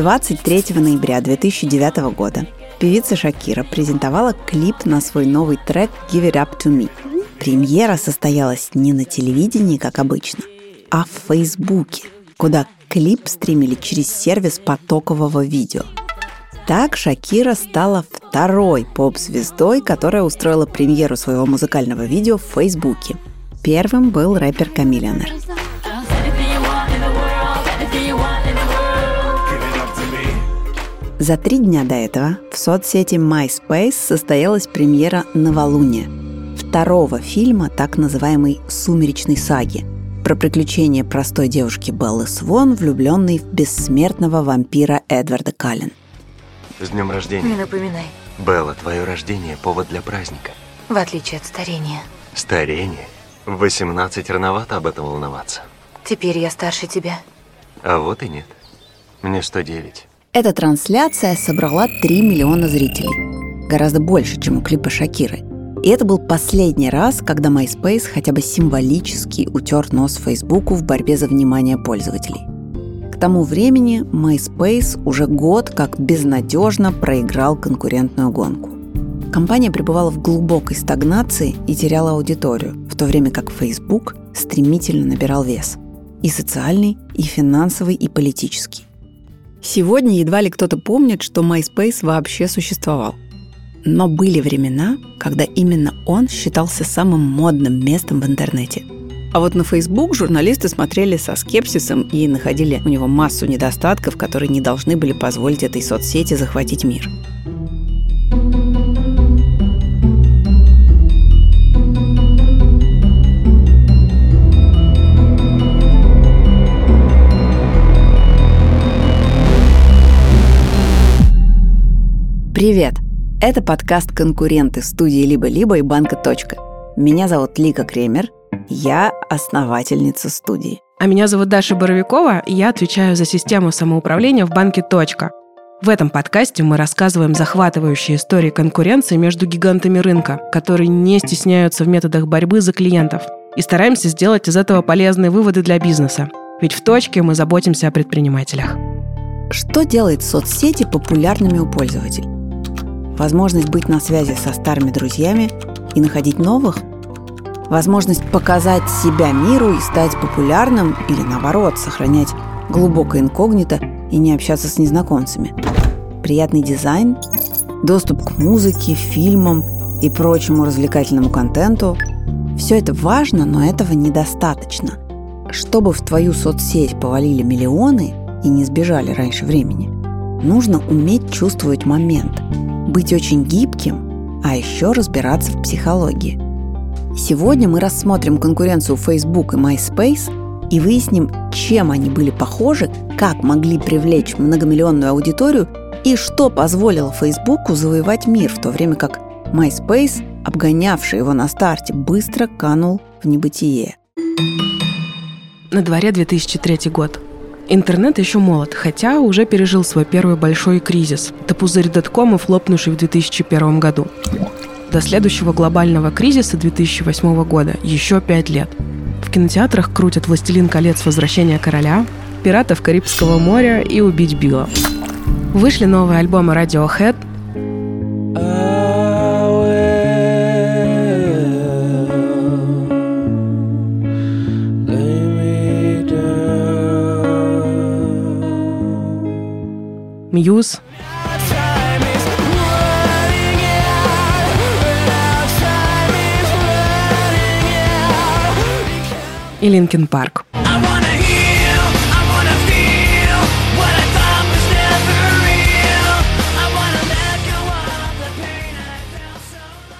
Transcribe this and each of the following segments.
23 ноября 2009 года певица Шакира презентовала клип на свой новый трек «Give It Up To Me». Премьера состоялась не на телевидении, как обычно, а в Фейсбуке, куда клип стримили через сервис потокового видео. Так Шакира стала второй поп-звездой, которая устроила премьеру своего музыкального видео в Фейсбуке. Первым был рэпер Камиллионер. За три дня до этого в соцсети MySpace состоялась премьера «Новолуние» второго фильма так называемой «Сумеречной саги», про приключения простой девушки Беллы Свон, влюбленной в бессмертного вампира Эдварда Каллен. С днем рождения. Не напоминай. Белла, твое рождение – повод для праздника. В отличие от старения. Старение? В 18 рановато об этом волноваться. Теперь я старше тебя. А вот и нет. Мне 109. Эта трансляция собрала 3 миллиона зрителей. Гораздо больше, чем у клипа Шакиры. И это был последний раз, когда MySpace хотя бы символически утер нос Фейсбуку в борьбе за внимание пользователей. К тому времени MySpace уже год как безнадежно проиграл конкурентную гонку. Компания пребывала в глубокой стагнации и теряла аудиторию, в то время как Facebook стремительно набирал вес. И социальный, и финансовый, и политический. Сегодня едва ли кто-то помнит, что MySpace вообще существовал. Но были времена, когда именно он считался самым модным местом в интернете. А вот на Facebook журналисты смотрели со скепсисом и находили у него массу недостатков, которые не должны были позволить этой соцсети захватить мир. Привет! Это подкаст «Конкуренты» студии «Либо-либо» и «Банка. Точка». Меня зовут Лика Кремер, я основательница студии. А меня зовут Даша Боровикова, и я отвечаю за систему самоуправления в банке «Точка». В этом подкасте мы рассказываем захватывающие истории конкуренции между гигантами рынка, которые не стесняются в методах борьбы за клиентов, и стараемся сделать из этого полезные выводы для бизнеса. Ведь в «Точке» мы заботимся о предпринимателях. Что делает соцсети популярными у пользователей? Возможность быть на связи со старыми друзьями и находить новых? Возможность показать себя миру и стать популярным или, наоборот, сохранять глубокое инкогнито и не общаться с незнакомцами? Приятный дизайн? Доступ к музыке, фильмам и прочему развлекательному контенту? Все это важно, но этого недостаточно. Чтобы в твою соцсеть повалили миллионы и не сбежали раньше времени, нужно уметь чувствовать момент – быть очень гибким, а еще разбираться в психологии. Сегодня мы рассмотрим конкуренцию Facebook и MySpace и выясним, чем они были похожи, как могли привлечь многомиллионную аудиторию и что позволило Фейсбуку завоевать мир, в то время как MySpace, обгонявший его на старте, быстро канул в небытие. На дворе 2003 год. Интернет еще молод, хотя уже пережил свой первый большой кризис. Это пузырь доткомов, лопнувший в 2001 году. До следующего глобального кризиса 2008 года еще пять лет. В кинотеатрах крутят «Властелин колец. Возвращение короля», «Пиратов Карибского моря» и «Убить Билла». Вышли новые альбомы Radiohead, Muse. И Linkin Park.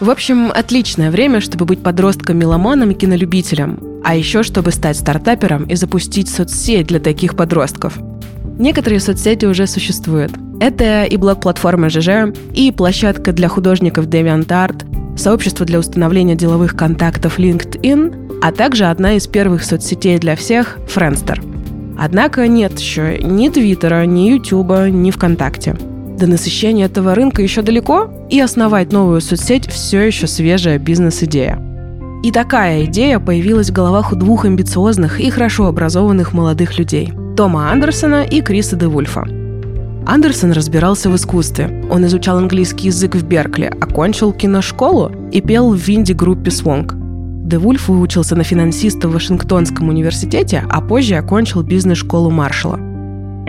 В общем, отличное время, чтобы быть подростком-меломаном и кинолюбителем. А еще, чтобы стать стартапером и запустить соцсеть для таких подростков – Некоторые соцсети уже существуют. Это и блог-платформа ЖЖ, и площадка для художников DeviantArt, сообщество для установления деловых контактов LinkedIn, а также одна из первых соцсетей для всех – Friendster. Однако нет еще ни Твиттера, ни Ютуба, ни ВКонтакте. До насыщения этого рынка еще далеко, и основать новую соцсеть все еще свежая бизнес-идея. И такая идея появилась в головах у двух амбициозных и хорошо образованных молодых людей – Тома Андерсона и Криса де Вульфа. Андерсон разбирался в искусстве. Он изучал английский язык в Беркли, окончил киношколу и пел в винди-группе «Свонг». Де Вульф выучился на финансиста в Вашингтонском университете, а позже окончил бизнес-школу Маршалла.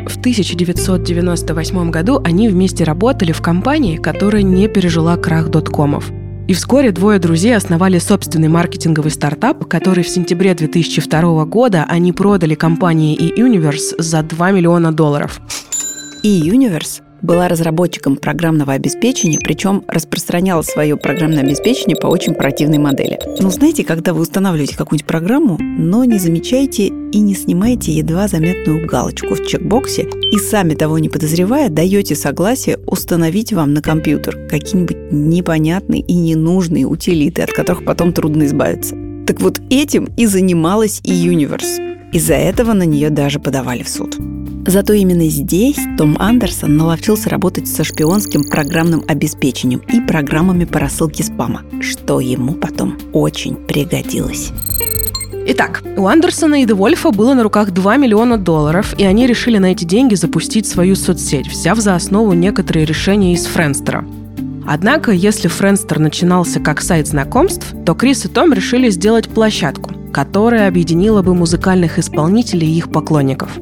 В 1998 году они вместе работали в компании, которая не пережила крах доткомов. И вскоре двое друзей основали собственный маркетинговый стартап, который в сентябре 2002 года они продали компании e-Universe за 2 миллиона долларов. E-Universe была разработчиком программного обеспечения, причем распространяла свое программное обеспечение по очень противной модели. Ну, знаете, когда вы устанавливаете какую-нибудь программу, но не замечаете и не снимаете едва заметную галочку в чекбоксе и сами того не подозревая даете согласие установить вам на компьютер какие-нибудь непонятные и ненужные утилиты, от которых потом трудно избавиться. Так вот этим и занималась и Universe. Из-за этого на нее даже подавали в суд. Зато именно здесь Том Андерсон наловчился работать со шпионским программным обеспечением и программами по рассылке спама, что ему потом очень пригодилось. Итак, у Андерсона и Девольфа было на руках 2 миллиона долларов, и они решили на эти деньги запустить свою соцсеть, взяв за основу некоторые решения из Френстера. Однако, если Френстер начинался как сайт знакомств, то Крис и Том решили сделать площадку, которая объединила бы музыкальных исполнителей и их поклонников –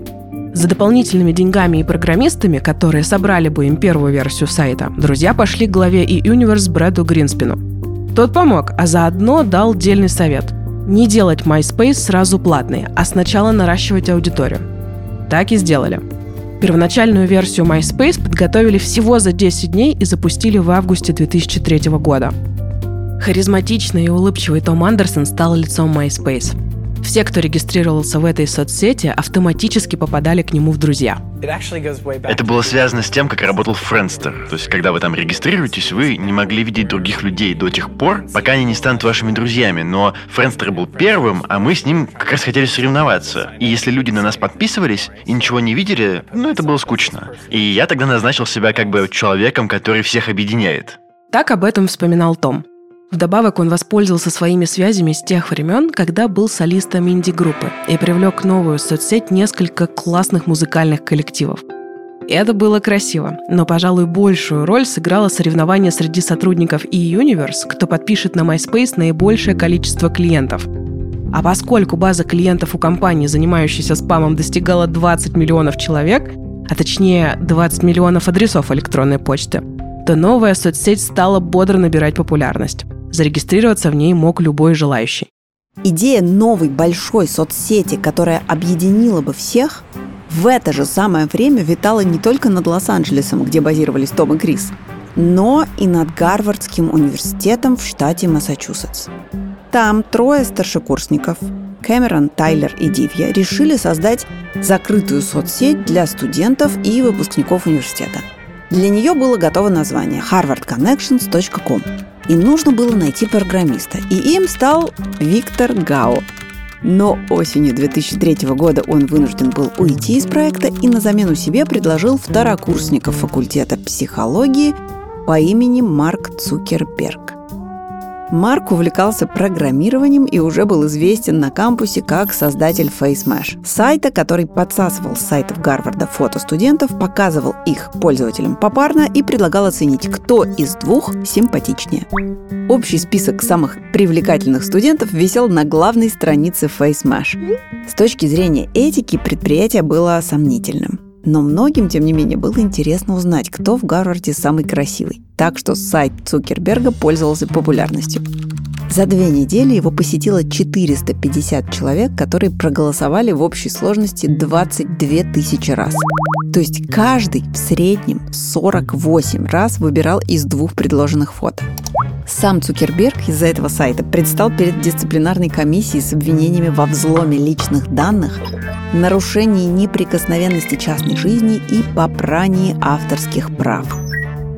за дополнительными деньгами и программистами, которые собрали бы им первую версию сайта, друзья пошли к главе и Universe Брэду Гринспину. Тот помог, а заодно дал дельный совет – не делать MySpace сразу платный, а сначала наращивать аудиторию. Так и сделали. Первоначальную версию MySpace подготовили всего за 10 дней и запустили в августе 2003 года. Харизматичный и улыбчивый Том Андерсон стал лицом MySpace – все, кто регистрировался в этой соцсети, автоматически попадали к нему в друзья. Это было связано с тем, как работал Friendster. То есть, когда вы там регистрируетесь, вы не могли видеть других людей до тех пор, пока они не станут вашими друзьями. Но Friendster был первым, а мы с ним как раз хотели соревноваться. И если люди на нас подписывались и ничего не видели, ну, это было скучно. И я тогда назначил себя как бы человеком, который всех объединяет. Так об этом вспоминал Том. Вдобавок он воспользовался своими связями с тех времен, когда был солистом инди-группы и привлек новую соцсеть несколько классных музыкальных коллективов. Это было красиво, но, пожалуй, большую роль сыграло соревнование среди сотрудников e-Universe, кто подпишет на MySpace наибольшее количество клиентов. А поскольку база клиентов у компании, занимающейся спамом, достигала 20 миллионов человек, а точнее 20 миллионов адресов электронной почты, то новая соцсеть стала бодро набирать популярность. Зарегистрироваться в ней мог любой желающий. Идея новой большой соцсети, которая объединила бы всех, в это же самое время витала не только над Лос-Анджелесом, где базировались Том и Крис, но и над Гарвардским университетом в штате Массачусетс. Там трое старшекурсников Кэмерон, Тайлер и Дивья решили создать закрытую соцсеть для студентов и выпускников университета. Для нее было готово название harvardconnections.com и нужно было найти программиста. И им стал Виктор Гао. Но осенью 2003 года он вынужден был уйти из проекта и на замену себе предложил второкурсников факультета психологии по имени Марк Цукерберг. Марк увлекался программированием и уже был известен на кампусе как создатель FaceMesh, сайта, который подсасывал с сайтов Гарварда фото студентов, показывал их пользователям попарно и предлагал оценить, кто из двух симпатичнее. Общий список самых привлекательных студентов висел на главной странице FaceMesh. С точки зрения этики предприятие было сомнительным. Но многим, тем не менее, было интересно узнать, кто в Гарварде самый красивый. Так что сайт Цукерберга пользовался популярностью. За две недели его посетило 450 человек, которые проголосовали в общей сложности 22 тысячи раз. То есть каждый в среднем 48 раз выбирал из двух предложенных фото. Сам Цукерберг из-за этого сайта предстал перед дисциплинарной комиссией с обвинениями во взломе личных данных, нарушении неприкосновенности частной жизни и попрании авторских прав.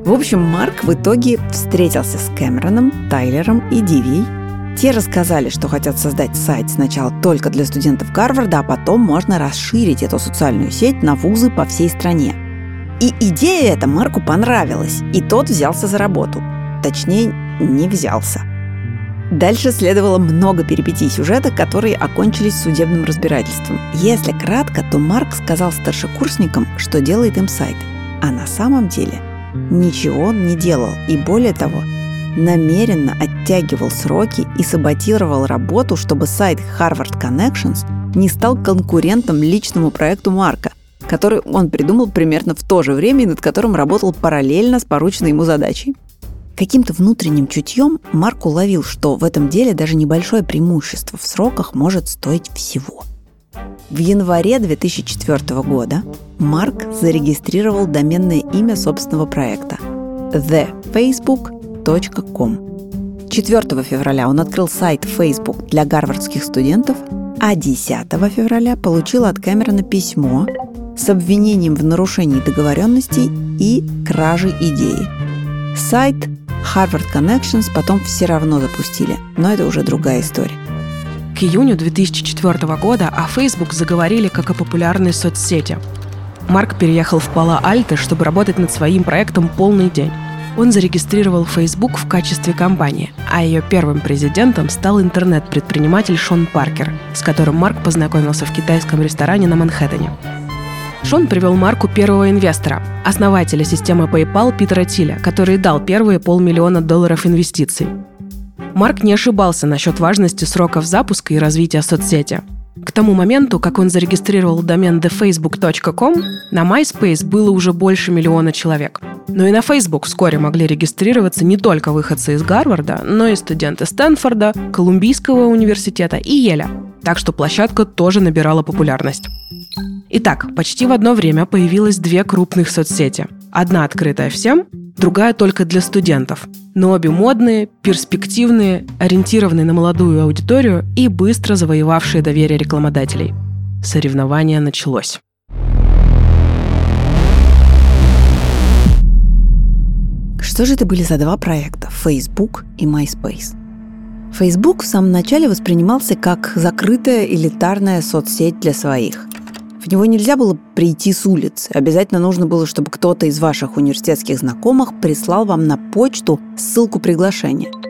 В общем, Марк в итоге встретился с Кэмероном, Тайлером и Дивией. Те рассказали, что хотят создать сайт сначала только для студентов Гарварда, а потом можно расширить эту социальную сеть на вузы по всей стране. И идея эта Марку понравилась, и тот взялся за работу. Точнее, не взялся. Дальше следовало много перипетий сюжета, которые окончились судебным разбирательством. Если кратко, то Марк сказал старшекурсникам, что делает им сайт. А на самом деле ничего он не делал. И более того, намеренно оттягивал сроки и саботировал работу, чтобы сайт Harvard Connections не стал конкурентом личному проекту Марка, который он придумал примерно в то же время и над которым работал параллельно с порученной ему задачей. Каким-то внутренним чутьем Марк уловил, что в этом деле даже небольшое преимущество в сроках может стоить всего. В январе 2004 года Марк зарегистрировал доменное имя собственного проекта thefacebook.com. 4 февраля он открыл сайт Facebook для гарвардских студентов, а 10 февраля получил от Кэмерона письмо с обвинением в нарушении договоренностей и краже идеи. Сайт Harvard Connections потом все равно запустили, но это уже другая история. К июню 2004 года о Facebook заговорили как о популярной соцсети. Марк переехал в Пало-Альто, чтобы работать над своим проектом полный день. Он зарегистрировал Facebook в качестве компании, а ее первым президентом стал интернет-предприниматель Шон Паркер, с которым Марк познакомился в китайском ресторане на Манхэттене. Шон привел Марку первого инвестора, основателя системы PayPal Питера Тиля, который дал первые полмиллиона долларов инвестиций. Марк не ошибался насчет важности сроков запуска и развития соцсети. К тому моменту, как он зарегистрировал домен thefacebook.com, на MySpace было уже больше миллиона человек. Но и на Facebook вскоре могли регистрироваться не только выходцы из Гарварда, но и студенты Стэнфорда, Колумбийского университета и Еля. Так что площадка тоже набирала популярность. Итак, почти в одно время появилось две крупных соцсети. Одна открытая всем, другая только для студентов. Но обе модные, перспективные, ориентированные на молодую аудиторию и быстро завоевавшие доверие рекламодателей. Соревнование началось. Что же это были за два проекта – Facebook и MySpace? Facebook в самом начале воспринимался как закрытая элитарная соцсеть для своих. В него нельзя было прийти с улицы. Обязательно нужно было, чтобы кто-то из ваших университетских знакомых прислал вам на почту ссылку приглашения –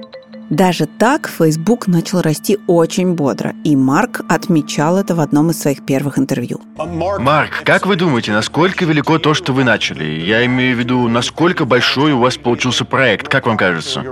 даже так Facebook начал расти очень бодро, и Марк отмечал это в одном из своих первых интервью. Марк, как вы думаете, насколько велико то, что вы начали? Я имею в виду, насколько большой у вас получился проект, как вам кажется?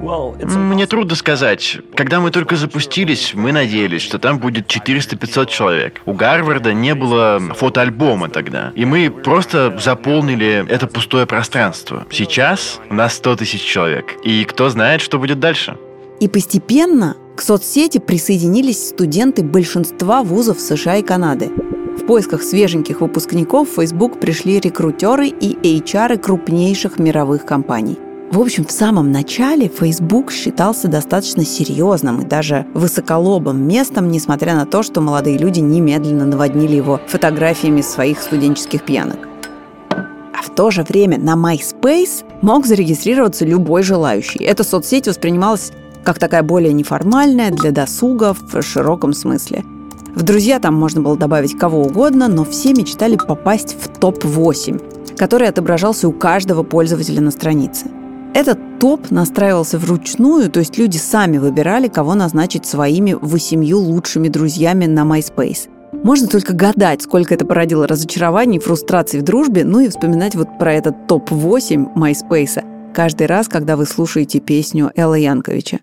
Мне трудно сказать. Когда мы только запустились, мы надеялись, что там будет 400-500 человек. У Гарварда не было фотоальбома тогда, и мы просто заполнили это пустое пространство. Сейчас у нас 100 тысяч человек, и кто знает, что будет дальше. И постепенно к соцсети присоединились студенты большинства вузов США и Канады. В поисках свеженьких выпускников в Facebook пришли рекрутеры и HR крупнейших мировых компаний. В общем, в самом начале Facebook считался достаточно серьезным и даже высоколобым местом, несмотря на то, что молодые люди немедленно наводнили его фотографиями своих студенческих пьянок. А в то же время на MySpace мог зарегистрироваться любой желающий. Эта соцсеть воспринималась как такая более неформальная для досуга в широком смысле. В друзья там можно было добавить кого угодно, но все мечтали попасть в топ-8, который отображался у каждого пользователя на странице. Этот топ настраивался вручную, то есть люди сами выбирали, кого назначить своими восемью лучшими друзьями на MySpace – можно только гадать, сколько это породило разочарований и фрустраций в дружбе, ну и вспоминать вот про этот топ-8 MySpace каждый раз, когда вы слушаете песню Элла Янковича.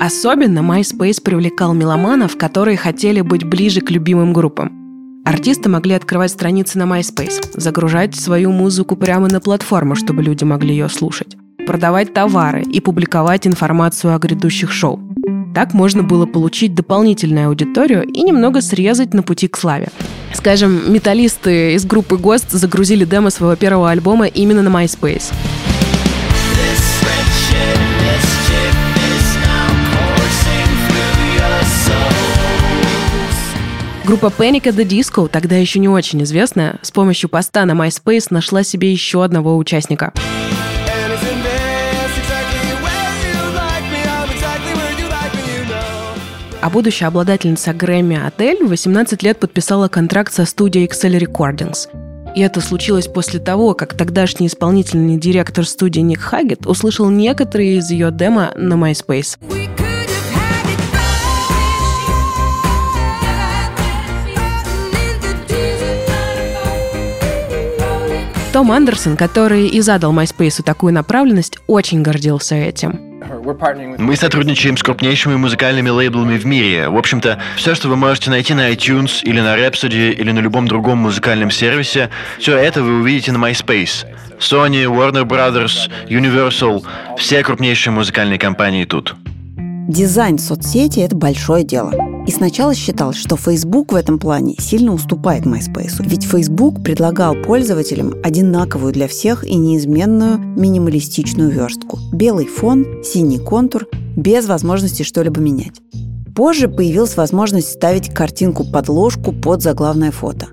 Особенно MySpace привлекал меломанов, которые хотели быть ближе к любимым группам. Артисты могли открывать страницы на MySpace, загружать свою музыку прямо на платформу, чтобы люди могли ее слушать продавать товары и публиковать информацию о грядущих шоу. Так можно было получить дополнительную аудиторию и немного срезать на пути к славе. Скажем, металлисты из группы Ghost загрузили демо своего первого альбома именно на MySpace. Группа Panic at the Disco, тогда еще не очень известная, с помощью поста на MySpace нашла себе еще одного участника – а будущая обладательница Грэмми Адель в 18 лет подписала контракт со студией Excel Recordings. И это случилось после того, как тогдашний исполнительный директор студии Ник Хаггет услышал некоторые из ее демо на MySpace. Том Андерсон, который и задал MySpace такую направленность, очень гордился этим. Мы сотрудничаем с крупнейшими музыкальными лейблами в мире. В общем-то, все, что вы можете найти на iTunes или на Rhapsody или на любом другом музыкальном сервисе, все это вы увидите на MySpace. Sony, Warner Brothers, Universal, все крупнейшие музыкальные компании тут. Дизайн соцсети – это большое дело. И сначала считалось, что Facebook в этом плане сильно уступает MySpace. Ведь Facebook предлагал пользователям одинаковую для всех и неизменную минималистичную верстку. Белый фон, синий контур, без возможности что-либо менять. Позже появилась возможность ставить картинку-подложку под заглавное фото.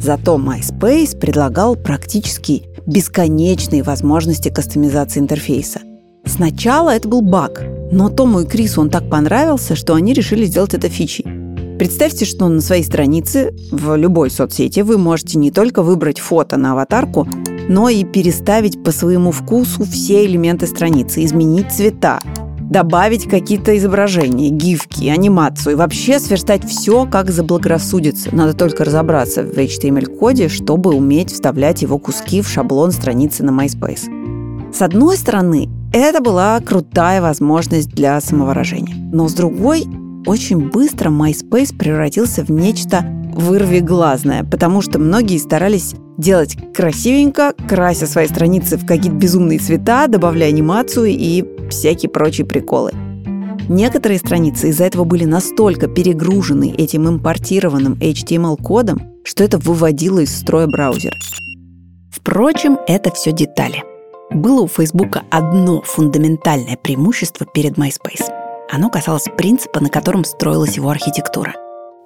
Зато MySpace предлагал практически бесконечные возможности кастомизации интерфейса. Сначала это был баг, но Тому и Крису он так понравился, что они решили сделать это фичей. Представьте, что на своей странице в любой соцсети вы можете не только выбрать фото на аватарку, но и переставить по своему вкусу все элементы страницы, изменить цвета, добавить какие-то изображения, гифки, анимацию и вообще сверстать все, как заблагорассудится. Надо только разобраться в HTML-коде, чтобы уметь вставлять его куски в шаблон страницы на MySpace. С одной стороны, это была крутая возможность для самовыражения. Но с другой, очень быстро MySpace превратился в нечто вырвиглазное, потому что многие старались делать красивенько, крася свои страницы в какие-то безумные цвета, добавляя анимацию и всякие прочие приколы. Некоторые страницы из-за этого были настолько перегружены этим импортированным HTML-кодом, что это выводило из строя браузер. Впрочем, это все детали – было у Фейсбука одно фундаментальное преимущество перед MySpace. Оно касалось принципа, на котором строилась его архитектура.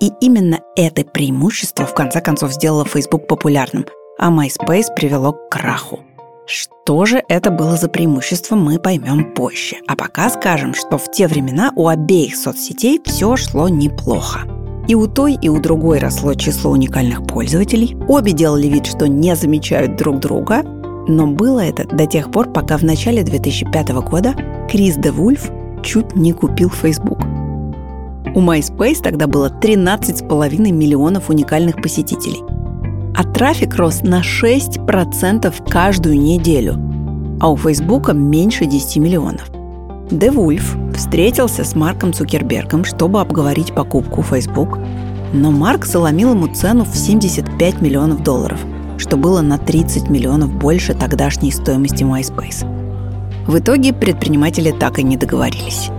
И именно это преимущество в конце концов сделало Facebook популярным, а MySpace привело к краху. Что же это было за преимущество, мы поймем позже. А пока скажем, что в те времена у обеих соцсетей все шло неплохо. И у той, и у другой росло число уникальных пользователей. Обе делали вид, что не замечают друг друга, но было это до тех пор, пока в начале 2005 года Крис де Вульф чуть не купил Facebook. У MySpace тогда было 13,5 миллионов уникальных посетителей. А трафик рос на 6% каждую неделю, а у Facebook меньше 10 миллионов. Де Вульф встретился с Марком Цукербергом, чтобы обговорить покупку Facebook, но Марк заломил ему цену в 75 миллионов долларов – что было на 30 миллионов больше тогдашней стоимости MySpace. В итоге предприниматели так и не договорились.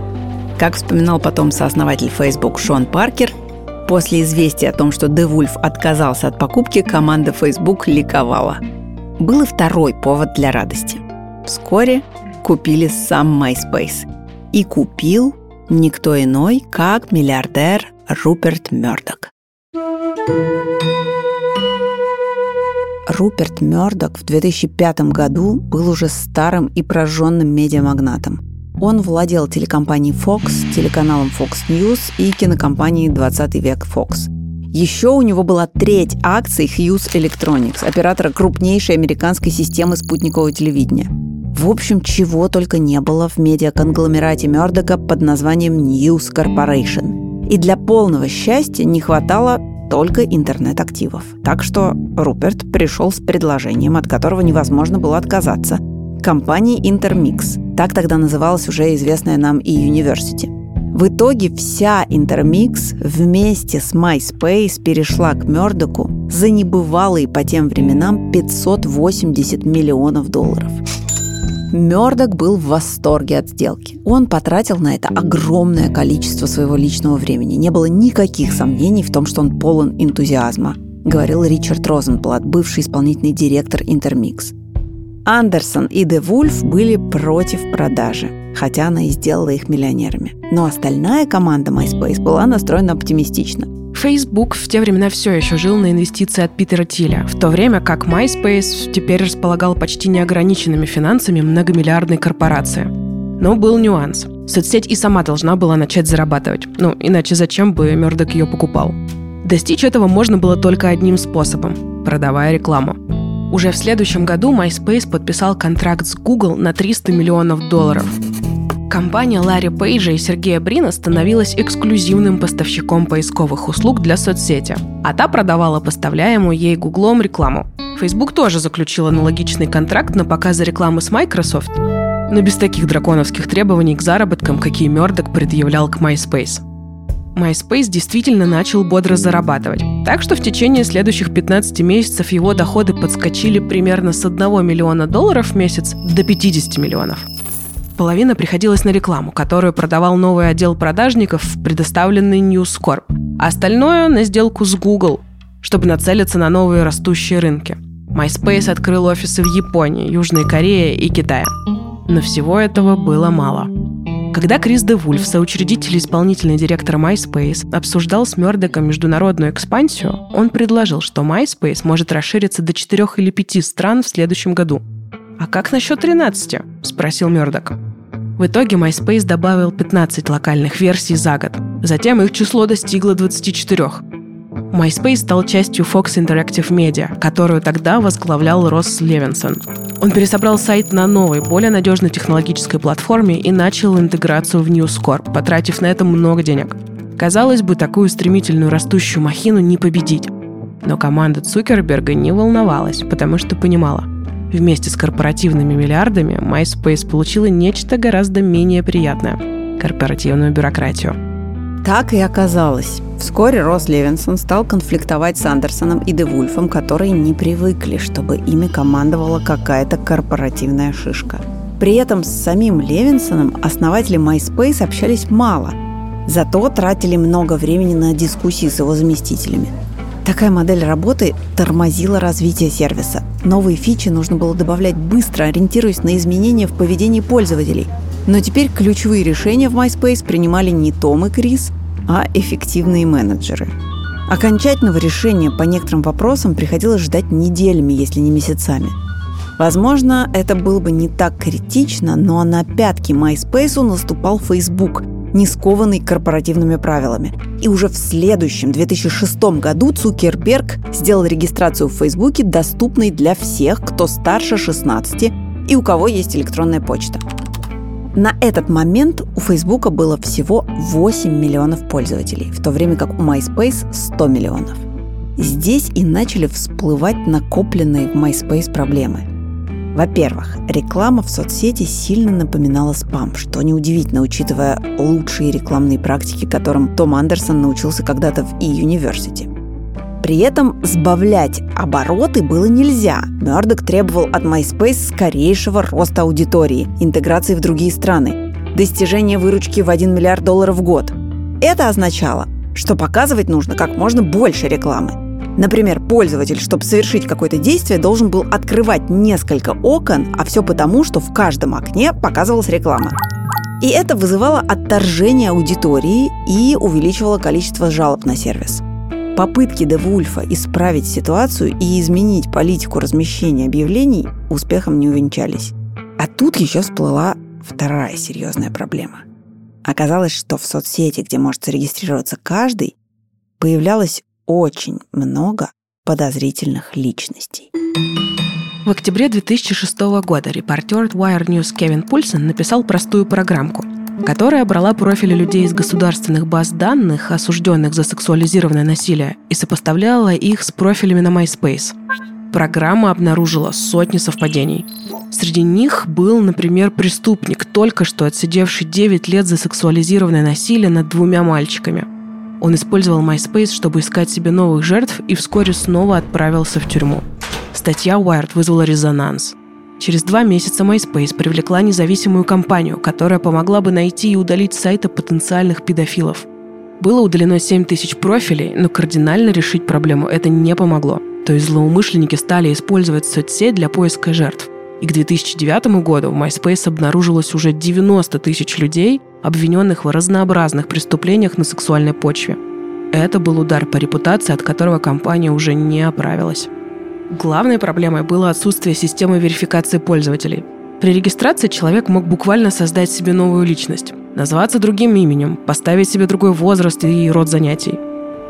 Как вспоминал потом сооснователь Facebook Шон Паркер, после известия о том, что DeWolf отказался от покупки, команда Facebook ликовала. Был и второй повод для радости. Вскоре купили сам MySpace. И купил никто иной, как миллиардер Руперт Мёрдок. Руперт Мёрдок в 2005 году был уже старым и прожженным медиамагнатом. Он владел телекомпанией Fox, телеканалом Fox News и кинокомпанией «20 век Fox». Еще у него была треть акций Hughes Electronics, оператора крупнейшей американской системы спутникового телевидения. В общем, чего только не было в медиаконгломерате Мёрдока под названием News Corporation. И для полного счастья не хватало только интернет-активов. Так что Руперт пришел с предложением, от которого невозможно было отказаться. Компании Intermix. Так тогда называлась уже известная нам и University. В итоге вся Intermix вместе с MySpace перешла к Мёрдоку за небывалые по тем временам 580 миллионов долларов. Мёрдок был в восторге от сделки. Он потратил на это огромное количество своего личного времени. Не было никаких сомнений в том, что он полон энтузиазма, говорил Ричард Розенблат, бывший исполнительный директор Интермикс. Андерсон и Де Вульф были против продажи, хотя она и сделала их миллионерами. Но остальная команда MySpace была настроена оптимистично. Facebook в те времена все еще жил на инвестиции от Питера Тиля, в то время как MySpace теперь располагал почти неограниченными финансами многомиллиардной корпорации. Но был нюанс. Соцсеть и сама должна была начать зарабатывать. Ну, иначе зачем бы Мердок ее покупал? Достичь этого можно было только одним способом – продавая рекламу. Уже в следующем году MySpace подписал контракт с Google на 300 миллионов долларов – Компания Ларри Пейджа и Сергея Брина становилась эксклюзивным поставщиком поисковых услуг для соцсети, а та продавала поставляемую ей Гуглом рекламу. Facebook тоже заключил аналогичный контракт на показы рекламы с Microsoft, но без таких драконовских требований к заработкам, какие Мёрдок предъявлял к MySpace. MySpace действительно начал бодро зарабатывать. Так что в течение следующих 15 месяцев его доходы подскочили примерно с 1 миллиона долларов в месяц до 50 миллионов. Половина приходилась на рекламу, которую продавал новый отдел продажников, предоставленный News Corp, а остальное на сделку с Google, чтобы нацелиться на новые растущие рынки. MySpace открыл офисы в Японии, Южной Корее и Китае. Но всего этого было мало. Когда Крис Де Вульф, соучредитель и исполнительный директор MySpace, обсуждал с Мёрдоком международную экспансию, он предложил, что MySpace может расшириться до 4 или 5 стран в следующем году. «А как насчет 13?» – спросил Мёрдок. В итоге MySpace добавил 15 локальных версий за год. Затем их число достигло 24. MySpace стал частью Fox Interactive Media, которую тогда возглавлял Росс Левинсон. Он пересобрал сайт на новой, более надежной технологической платформе и начал интеграцию в News Corp, потратив на это много денег. Казалось бы, такую стремительную растущую махину не победить. Но команда Цукерберга не волновалась, потому что понимала, вместе с корпоративными миллиардами MySpace получила нечто гораздо менее приятное – корпоративную бюрократию. Так и оказалось. Вскоре Росс Левинсон стал конфликтовать с Андерсоном и Девульфом, которые не привыкли, чтобы ими командовала какая-то корпоративная шишка. При этом с самим Левинсоном основатели MySpace общались мало, зато тратили много времени на дискуссии с его заместителями. Такая модель работы тормозила развитие сервиса. Новые фичи нужно было добавлять быстро, ориентируясь на изменения в поведении пользователей. Но теперь ключевые решения в MySpace принимали не Том и Крис, а эффективные менеджеры. Окончательного решения по некоторым вопросам приходилось ждать неделями, если не месяцами. Возможно, это было бы не так критично, но на пятки MySpace наступал Facebook, не скованный корпоративными правилами. И уже в следующем, 2006 году, Цукерберг сделал регистрацию в Фейсбуке доступной для всех, кто старше 16 и у кого есть электронная почта. На этот момент у Фейсбука было всего 8 миллионов пользователей, в то время как у MySpace 100 миллионов. Здесь и начали всплывать накопленные в MySpace проблемы. Во-первых, реклама в соцсети сильно напоминала спам, что неудивительно, учитывая лучшие рекламные практики, которым Том Андерсон научился когда-то в E-University. При этом сбавлять обороты было нельзя. Мёрдок требовал от MySpace скорейшего роста аудитории, интеграции в другие страны, достижения выручки в 1 миллиард долларов в год. Это означало, что показывать нужно как можно больше рекламы. Например, пользователь, чтобы совершить какое-то действие, должен был открывать несколько окон, а все потому, что в каждом окне показывалась реклама. И это вызывало отторжение аудитории и увеличивало количество жалоб на сервис. Попытки Девульфа исправить ситуацию и изменить политику размещения объявлений успехом не увенчались. А тут еще всплыла вторая серьезная проблема. Оказалось, что в соцсети, где может зарегистрироваться каждый, появлялось очень много подозрительных личностей. В октябре 2006 года репортер Wire News Кевин Пульсон написал простую программку – которая брала профили людей из государственных баз данных, осужденных за сексуализированное насилие, и сопоставляла их с профилями на MySpace. Программа обнаружила сотни совпадений. Среди них был, например, преступник, только что отсидевший 9 лет за сексуализированное насилие над двумя мальчиками. Он использовал MySpace, чтобы искать себе новых жертв и вскоре снова отправился в тюрьму. Статья Wired вызвала резонанс – Через два месяца MySpace привлекла независимую компанию, которая помогла бы найти и удалить с сайта потенциальных педофилов. Было удалено 7 тысяч профилей, но кардинально решить проблему это не помогло. То есть злоумышленники стали использовать соцсеть для поиска жертв. И к 2009 году в MySpace обнаружилось уже 90 тысяч людей, обвиненных в разнообразных преступлениях на сексуальной почве. Это был удар по репутации, от которого компания уже не оправилась. Главной проблемой было отсутствие системы верификации пользователей. При регистрации человек мог буквально создать себе новую личность, назваться другим именем, поставить себе другой возраст и род занятий.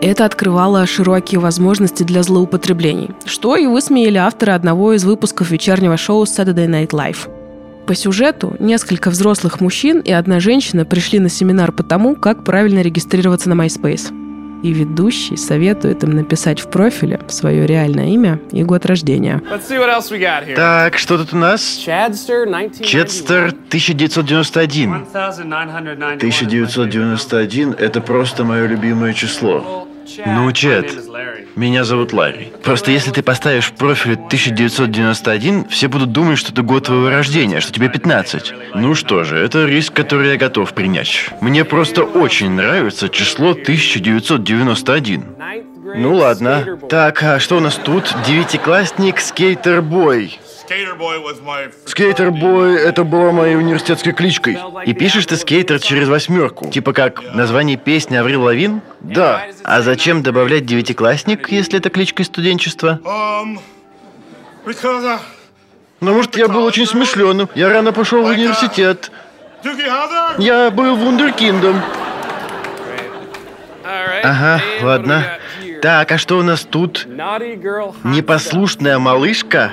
Это открывало широкие возможности для злоупотреблений, что и высмеяли авторы одного из выпусков вечернего шоу Saturday Night Live. По сюжету несколько взрослых мужчин и одна женщина пришли на семинар по тому, как правильно регистрироваться на MySpace. и ведущий советует им написать в профиле свое реальное имя и год рождения. Так, что тут у нас? Четстер 1991. 1991 – это просто мое любимое число. Ну, Чет, меня зовут Ларри. Просто если ты поставишь в профиле 1991, все будут думать, что это год твоего рождения, что тебе 15. Ну что же, это риск, который я готов принять. Мне просто очень нравится число 1991. Ну ладно. Так, а что у нас тут? Девятиклассник Скейтербой. Скейтербой — это была моей университетской кличкой. И пишешь ты скейтер через восьмерку. Типа как название песни Аврил Лавин? Да. А зачем добавлять девятиклассник, если это кличка из студенчества? Ну, может, я был очень смышленым. Я рано пошел в университет. Я был вундеркиндом. Ага, ладно. Так, а что у нас тут? Непослушная малышка?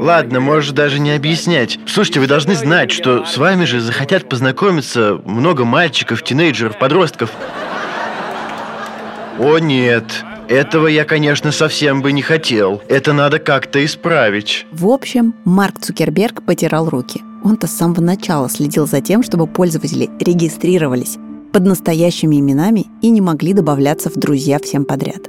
Ладно, можешь даже не объяснять. Слушайте, вы должны знать, что с вами же захотят познакомиться много мальчиков, тинейджеров, подростков. О нет, этого я, конечно, совсем бы не хотел. Это надо как-то исправить. В общем, Марк Цукерберг потирал руки. Он-то с самого начала следил за тем, чтобы пользователи регистрировались под настоящими именами и не могли добавляться в друзья всем подряд.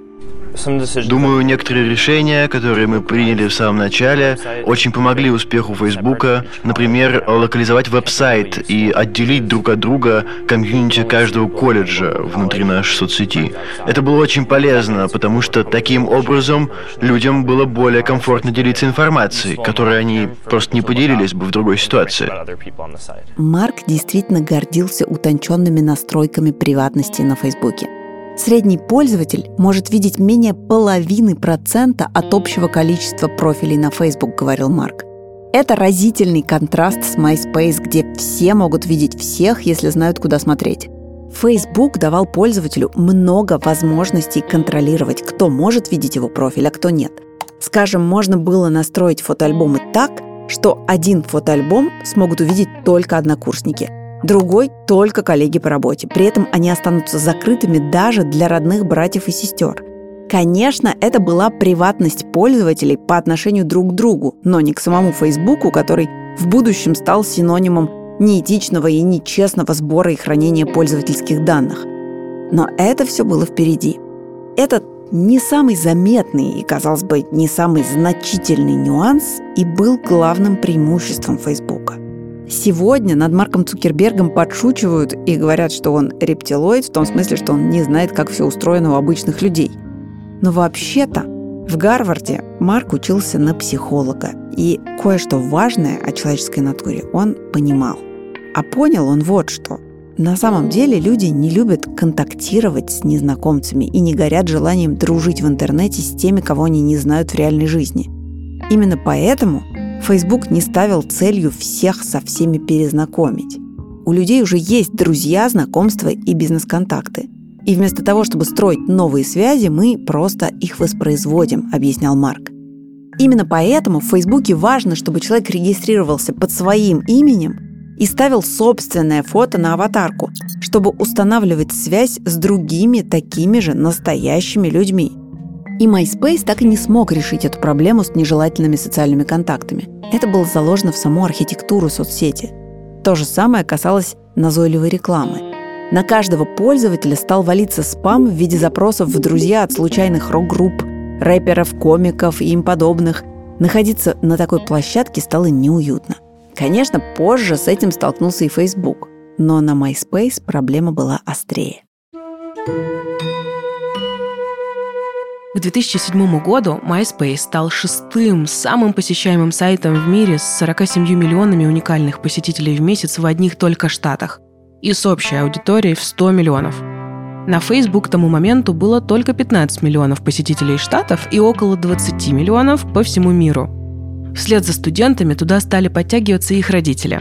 Думаю, некоторые решения, которые мы приняли в самом начале, очень помогли успеху Фейсбука. Например, локализовать веб-сайт и отделить друг от друга комьюнити каждого колледжа внутри нашей соцсети. Это было очень полезно, потому что таким образом людям было более комфортно делиться информацией, которой они просто не поделились бы в другой ситуации. Марк действительно гордился утонченными настройками приватности на Фейсбуке. Средний пользователь может видеть менее половины процента от общего количества профилей на Facebook, говорил Марк. Это разительный контраст с MySpace, где все могут видеть всех, если знают, куда смотреть. Facebook давал пользователю много возможностей контролировать, кто может видеть его профиль, а кто нет. Скажем, можно было настроить фотоальбомы так, что один фотоальбом смогут увидеть только однокурсники, другой – только коллеги по работе. При этом они останутся закрытыми даже для родных братьев и сестер. Конечно, это была приватность пользователей по отношению друг к другу, но не к самому Фейсбуку, который в будущем стал синонимом неэтичного и нечестного сбора и хранения пользовательских данных. Но это все было впереди. Этот не самый заметный и, казалось бы, не самый значительный нюанс и был главным преимуществом Фейсбука – Сегодня над Марком Цукербергом подшучивают и говорят, что он рептилоид, в том смысле, что он не знает, как все устроено у обычных людей. Но вообще-то в Гарварде Марк учился на психолога, и кое-что важное о человеческой натуре он понимал. А понял он вот что. На самом деле люди не любят контактировать с незнакомцами и не горят желанием дружить в интернете с теми, кого они не знают в реальной жизни. Именно поэтому Facebook не ставил целью всех со всеми перезнакомить. У людей уже есть друзья, знакомства и бизнес-контакты. И вместо того, чтобы строить новые связи, мы просто их воспроизводим, объяснял Марк. Именно поэтому в Фейсбуке важно, чтобы человек регистрировался под своим именем и ставил собственное фото на аватарку, чтобы устанавливать связь с другими такими же настоящими людьми – и MySpace так и не смог решить эту проблему с нежелательными социальными контактами. Это было заложено в саму архитектуру соцсети. То же самое касалось назойливой рекламы. На каждого пользователя стал валиться спам в виде запросов в друзья от случайных рок-групп, рэперов, комиков и им подобных. Находиться на такой площадке стало неуютно. Конечно, позже с этим столкнулся и Facebook, но на MySpace проблема была острее. К 2007 году MySpace стал шестым самым посещаемым сайтом в мире с 47 миллионами уникальных посетителей в месяц в одних только штатах и с общей аудиторией в 100 миллионов. На Facebook к тому моменту было только 15 миллионов посетителей штатов и около 20 миллионов по всему миру. Вслед за студентами туда стали подтягиваться их родители.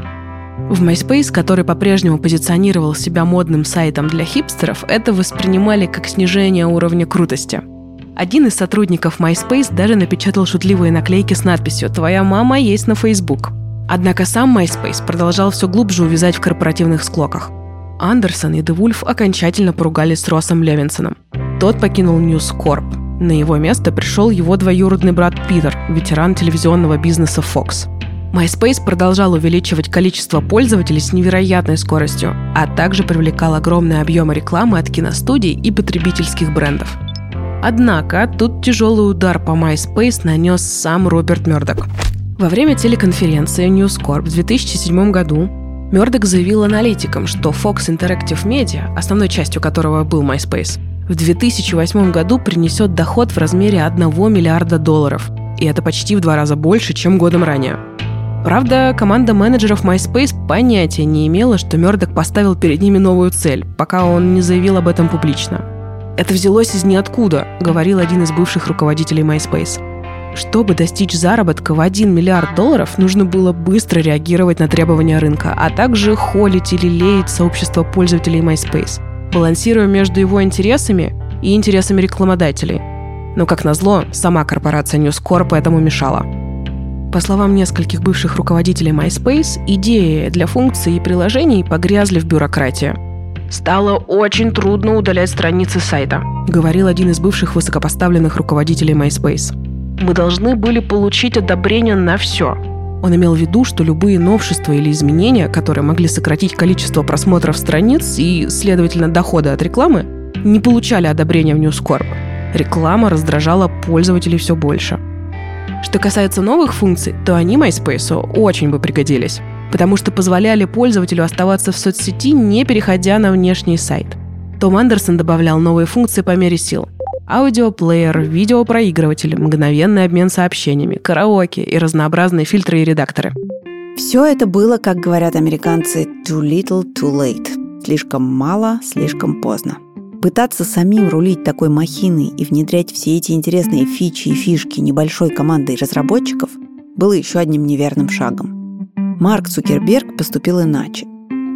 В MySpace, который по-прежнему позиционировал себя модным сайтом для хипстеров, это воспринимали как снижение уровня крутости – один из сотрудников MySpace даже напечатал шутливые наклейки с надписью «Твоя мама есть на Facebook». Однако сам MySpace продолжал все глубже увязать в корпоративных склоках. Андерсон и Девульф окончательно поругались с Россом Левинсоном. тот покинул News Corp. На его место пришел его двоюродный брат Питер, ветеран телевизионного бизнеса Fox. MySpace продолжал увеличивать количество пользователей с невероятной скоростью, а также привлекал огромные объемы рекламы от киностудий и потребительских брендов. Однако тут тяжелый удар по MySpace нанес сам Роберт Мердок. Во время телеконференции News Corp в 2007 году Мердок заявил аналитикам, что Fox Interactive Media, основной частью которого был MySpace, в 2008 году принесет доход в размере 1 миллиарда долларов. И это почти в два раза больше, чем годом ранее. Правда, команда менеджеров MySpace понятия не имела, что Мердок поставил перед ними новую цель, пока он не заявил об этом публично. «Это взялось из ниоткуда», — говорил один из бывших руководителей MySpace. Чтобы достичь заработка в 1 миллиард долларов, нужно было быстро реагировать на требования рынка, а также холить или леять сообщество пользователей MySpace, балансируя между его интересами и интересами рекламодателей. Но, как назло, сама корпорация News Corp этому мешала. По словам нескольких бывших руководителей MySpace, идеи для функций и приложений погрязли в бюрократии. «Стало очень трудно удалять страницы сайта», — говорил один из бывших высокопоставленных руководителей MySpace. «Мы должны были получить одобрение на все». Он имел в виду, что любые новшества или изменения, которые могли сократить количество просмотров страниц и, следовательно, дохода от рекламы, не получали одобрения в Corp. Реклама раздражала пользователей все больше. Что касается новых функций, то они MySpace очень бы пригодились, потому что позволяли пользователю оставаться в соцсети, не переходя на внешний сайт. Том Андерсон добавлял новые функции по мере сил. Аудиоплеер, видеопроигрыватель, мгновенный обмен сообщениями, караоке и разнообразные фильтры и редакторы. Все это было, как говорят американцы, too little, too late. Слишком мало, слишком поздно. Пытаться самим рулить такой махиной и внедрять все эти интересные фичи и фишки небольшой командой разработчиков было еще одним неверным шагом. Марк Цукерберг поступил иначе.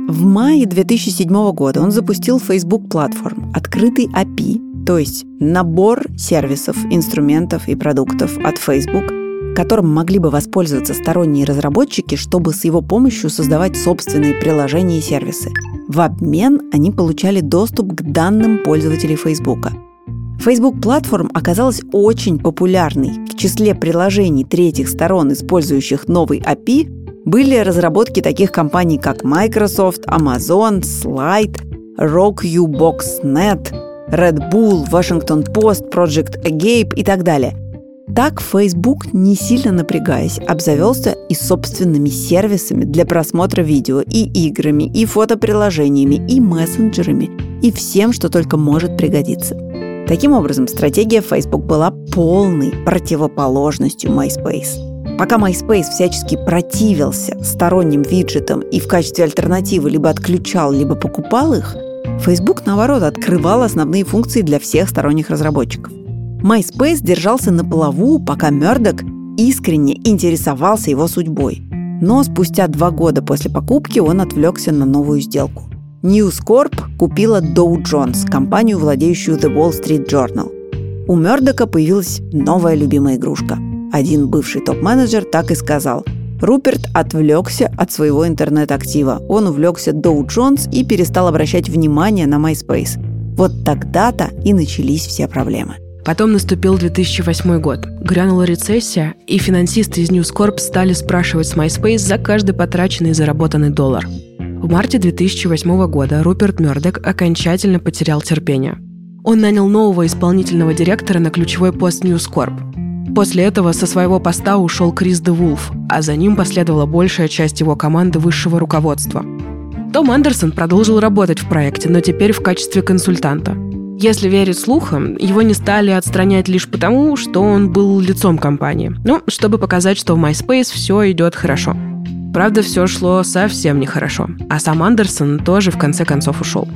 В мае 2007 года он запустил Facebook Platform, открытый API, то есть набор сервисов, инструментов и продуктов от Facebook, которым могли бы воспользоваться сторонние разработчики, чтобы с его помощью создавать собственные приложения и сервисы – в обмен они получали доступ к данным пользователей Facebook. Facebook Platform оказалась очень популярной. В числе приложений третьих сторон, использующих новый API, были разработки таких компаний, как Microsoft, Amazon, Slide, RockUBox.net, Red Bull, Washington Post, Project Agape и так далее – так Facebook, не сильно напрягаясь, обзавелся и собственными сервисами для просмотра видео, и играми, и фотоприложениями, и мессенджерами, и всем, что только может пригодиться. Таким образом, стратегия Facebook была полной противоположностью MySpace. Пока MySpace всячески противился сторонним виджетам и в качестве альтернативы либо отключал, либо покупал их, Facebook, наоборот, открывал основные функции для всех сторонних разработчиков. MySpace держался на плаву, пока Мёрдок искренне интересовался его судьбой. Но спустя два года после покупки он отвлекся на новую сделку. News Corp купила Dow Jones, компанию, владеющую The Wall Street Journal. У Мёрдока появилась новая любимая игрушка. Один бывший топ-менеджер так и сказал. Руперт отвлекся от своего интернет-актива. Он увлекся Jones и перестал обращать внимание на MySpace. Вот тогда-то и начались все проблемы. Потом наступил 2008 год. Грянула рецессия, и финансисты из News Corp стали спрашивать с MySpace за каждый потраченный и заработанный доллар. В марте 2008 года Руперт Мёрдок окончательно потерял терпение. Он нанял нового исполнительного директора на ключевой пост News Corp. После этого со своего поста ушел Крис Де Вулф, а за ним последовала большая часть его команды высшего руководства. Том Андерсон продолжил работать в проекте, но теперь в качестве консультанта – если верить слухам, его не стали отстранять лишь потому, что он был лицом компании. Ну, чтобы показать, что в MySpace все идет хорошо. Правда, все шло совсем нехорошо. А сам Андерсон тоже в конце концов ушел.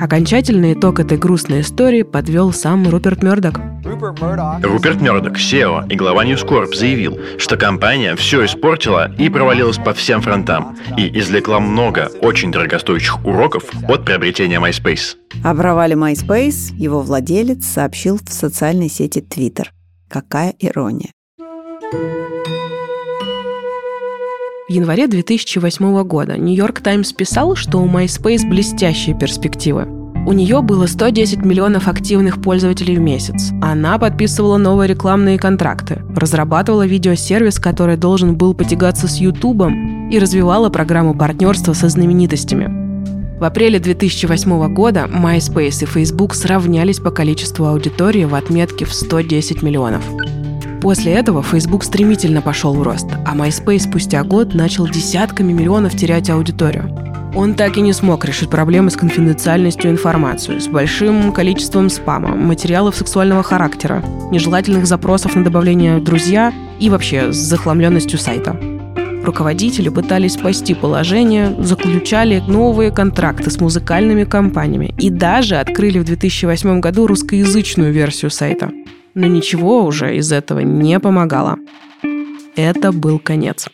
Окончательный итог этой грустной истории подвел сам Руперт Мердок. Руперт Мердок, SEO и глава News Corp, заявил, что компания все испортила и провалилась по всем фронтам, и извлекла много очень дорогостоящих уроков от приобретения MySpace. О провале MySpace его владелец сообщил в социальной сети Twitter. Какая ирония. В январе 2008 года Нью-Йорк Таймс писал, что у MySpace блестящие перспективы. У нее было 110 миллионов активных пользователей в месяц. Она подписывала новые рекламные контракты, разрабатывала видеосервис, который должен был потягаться с Ютубом, и развивала программу партнерства со знаменитостями. В апреле 2008 года MySpace и Facebook сравнялись по количеству аудитории в отметке в 110 миллионов. После этого Facebook стремительно пошел в рост, а MySpace спустя год начал десятками миллионов терять аудиторию. Он так и не смог решить проблемы с конфиденциальностью информации, с большим количеством спама, материалов сексуального характера, нежелательных запросов на добавление «друзья» и вообще с захламленностью сайта. Руководители пытались спасти положение, заключали новые контракты с музыкальными компаниями и даже открыли в 2008 году русскоязычную версию сайта. Но ничего уже из этого не помогало. Это был конец.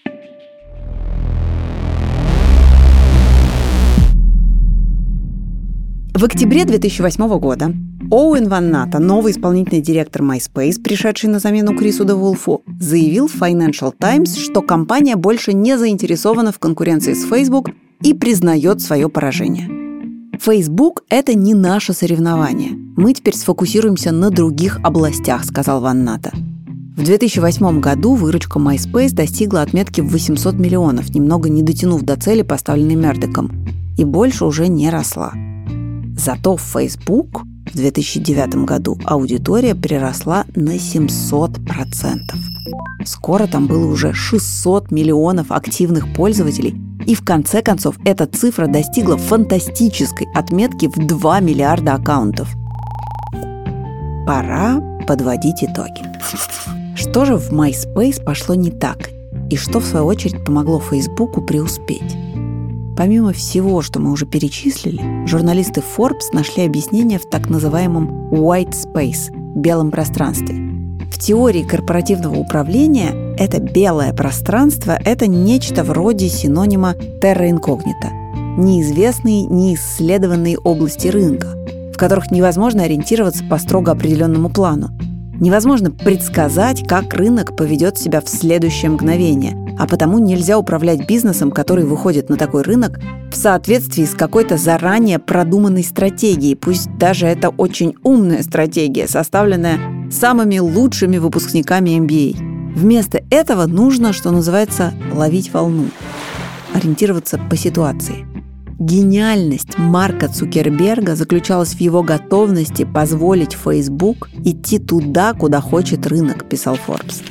В октябре 2008 года Оуэн Ван Ната, новый исполнительный директор MySpace, пришедший на замену Крису Девулфу, заявил в Financial Times, что компания больше не заинтересована в конкуренции с Facebook и признает свое поражение. Facebook – это не наше соревнование. Мы теперь сфокусируемся на других областях, сказал Ван Ната. В 2008 году выручка MySpace достигла отметки в 800 миллионов, немного не дотянув до цели, поставленной Мердиком, и больше уже не росла. Зато в Facebook в 2009 году аудитория приросла на 700%. Скоро там было уже 600 миллионов активных пользователей, и в конце концов эта цифра достигла фантастической отметки в 2 миллиарда аккаунтов. Пора подводить итоги. Что же в MySpace пошло не так? И что, в свою очередь, помогло Фейсбуку преуспеть? Помимо всего, что мы уже перечислили, журналисты Forbes нашли объяснение в так называемом white space – белом пространстве. В теории корпоративного управления это белое пространство – это нечто вроде синонима terra incognita – неизвестные, неисследованные области рынка, в которых невозможно ориентироваться по строго определенному плану. Невозможно предсказать, как рынок поведет себя в следующее мгновение – а потому нельзя управлять бизнесом, который выходит на такой рынок в соответствии с какой-то заранее продуманной стратегией, пусть даже это очень умная стратегия, составленная самыми лучшими выпускниками MBA. Вместо этого нужно, что называется, ловить волну, ориентироваться по ситуации. Гениальность Марка Цукерберга заключалась в его готовности позволить Facebook идти туда, куда хочет рынок, писал Forbes.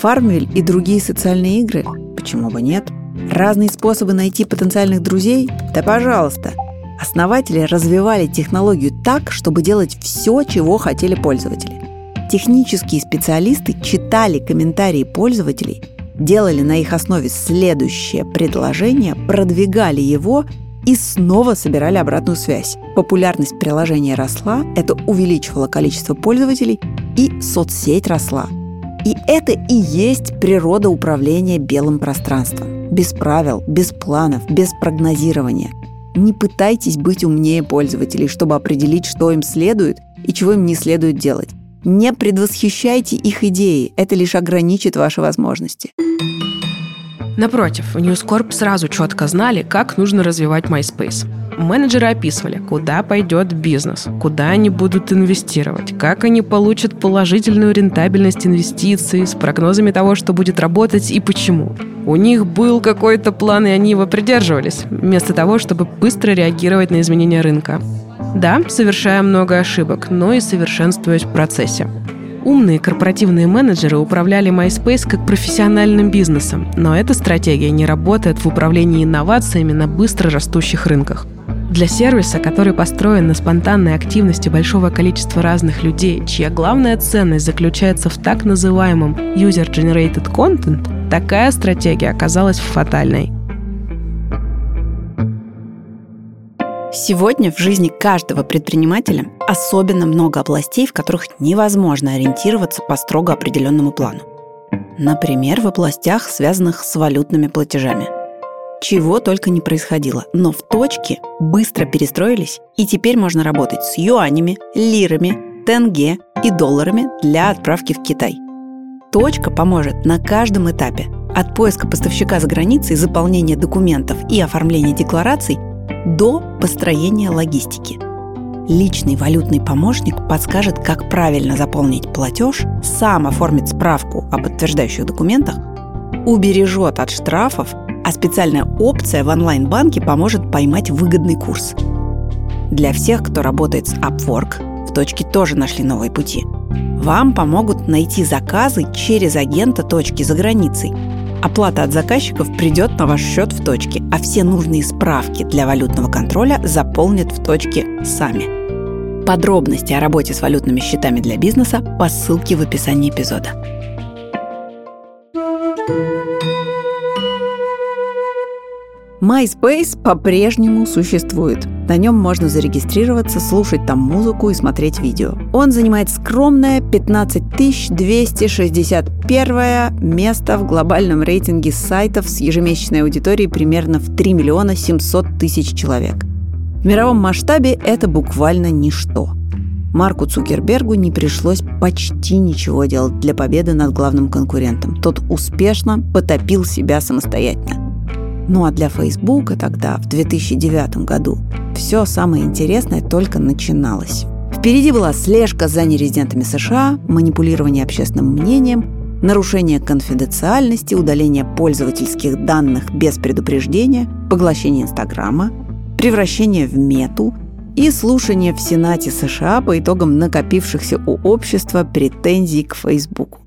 Фармвиль и другие социальные игры? Почему бы нет? Разные способы найти потенциальных друзей? Да пожалуйста. Основатели развивали технологию так, чтобы делать все, чего хотели пользователи. Технические специалисты читали комментарии пользователей, делали на их основе следующее предложение, продвигали его и снова собирали обратную связь. Популярность приложения росла, это увеличивало количество пользователей, и соцсеть росла – и это и есть природа управления белым пространством. Без правил, без планов, без прогнозирования. Не пытайтесь быть умнее пользователей, чтобы определить, что им следует и чего им не следует делать. Не предвосхищайте их идеи, это лишь ограничит ваши возможности. Напротив, в News сразу четко знали, как нужно развивать MySpace. Менеджеры описывали, куда пойдет бизнес, куда они будут инвестировать, как они получат положительную рентабельность инвестиций с прогнозами того, что будет работать и почему. У них был какой-то план, и они его придерживались, вместо того, чтобы быстро реагировать на изменения рынка. Да, совершая много ошибок, но и совершенствуясь в процессе. Умные корпоративные менеджеры управляли MySpace как профессиональным бизнесом, но эта стратегия не работает в управлении инновациями на быстро растущих рынках. Для сервиса, который построен на спонтанной активности большого количества разных людей, чья главная ценность заключается в так называемом user-generated content, такая стратегия оказалась фатальной – Сегодня в жизни каждого предпринимателя особенно много областей, в которых невозможно ориентироваться по строго определенному плану. Например, в областях, связанных с валютными платежами. Чего только не происходило, но в точке быстро перестроились, и теперь можно работать с юанями, лирами, тенге и долларами для отправки в Китай. Точка поможет на каждом этапе – от поиска поставщика за границей, заполнения документов и оформления деклараций – до построения логистики. Личный валютный помощник подскажет, как правильно заполнить платеж, сам оформит справку о подтверждающих документах, убережет от штрафов, а специальная опция в онлайн-банке поможет поймать выгодный курс. Для всех, кто работает с Upwork, в точке тоже нашли новые пути. Вам помогут найти заказы через агента точки за границей. Оплата от заказчиков придет на ваш счет в точке, а все нужные справки для валютного контроля заполнят в точке сами. Подробности о работе с валютными счетами для бизнеса по ссылке в описании эпизода. MySpace по-прежнему существует. На нем можно зарегистрироваться, слушать там музыку и смотреть видео. Он занимает скромное 15 261 место в глобальном рейтинге сайтов с ежемесячной аудиторией примерно в 3 миллиона 700 тысяч человек. В мировом масштабе это буквально ничто. Марку Цукербергу не пришлось почти ничего делать для победы над главным конкурентом. Тот успешно потопил себя самостоятельно. Ну а для Фейсбука тогда, в 2009 году, все самое интересное только начиналось. Впереди была слежка за нерезидентами США, манипулирование общественным мнением, нарушение конфиденциальности, удаление пользовательских данных без предупреждения, поглощение Инстаграма, превращение в мету и слушание в Сенате США по итогам накопившихся у общества претензий к Фейсбуку.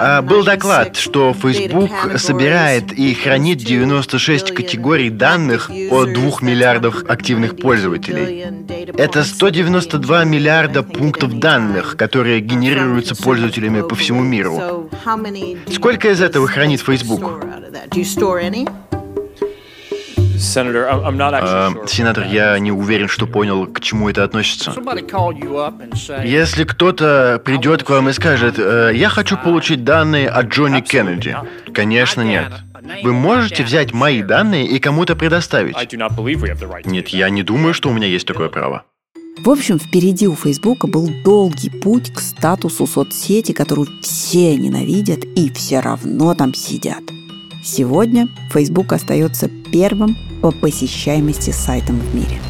А, был доклад, что Facebook собирает и хранит 96 категорий данных о 2 миллиардах активных пользователей. Это 192 миллиарда пунктов данных, которые генерируются пользователями по всему миру. Сколько из этого хранит Facebook? Uh, сенатор, я не уверен, что понял, к чему это относится. Если кто-то придет к вам и скажет, э, я хочу получить данные от Джонни Кеннеди, конечно, нет. Вы можете взять мои данные и кому-то предоставить? Нет, я не думаю, что у меня есть такое право. В общем, впереди у Фейсбука был долгий путь к статусу соцсети, которую все ненавидят и все равно там сидят. Сегодня Facebook остается первым по посещаемости сайтом в мире.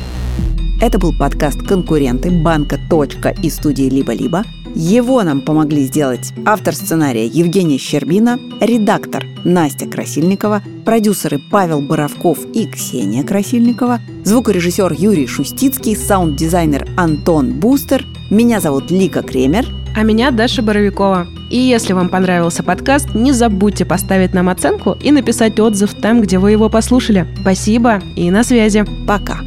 Это был подкаст «Конкуренты» банка «Точка» и студии «Либо-либо». Его нам помогли сделать автор сценария Евгения Щербина, редактор Настя Красильникова, продюсеры Павел Боровков и Ксения Красильникова, звукорежиссер Юрий Шустицкий, саунд-дизайнер Антон Бустер. Меня зовут Лика Кремер. А меня Даша Боровикова. И если вам понравился подкаст, не забудьте поставить нам оценку и написать отзыв там, где вы его послушали. Спасибо и на связи. Пока.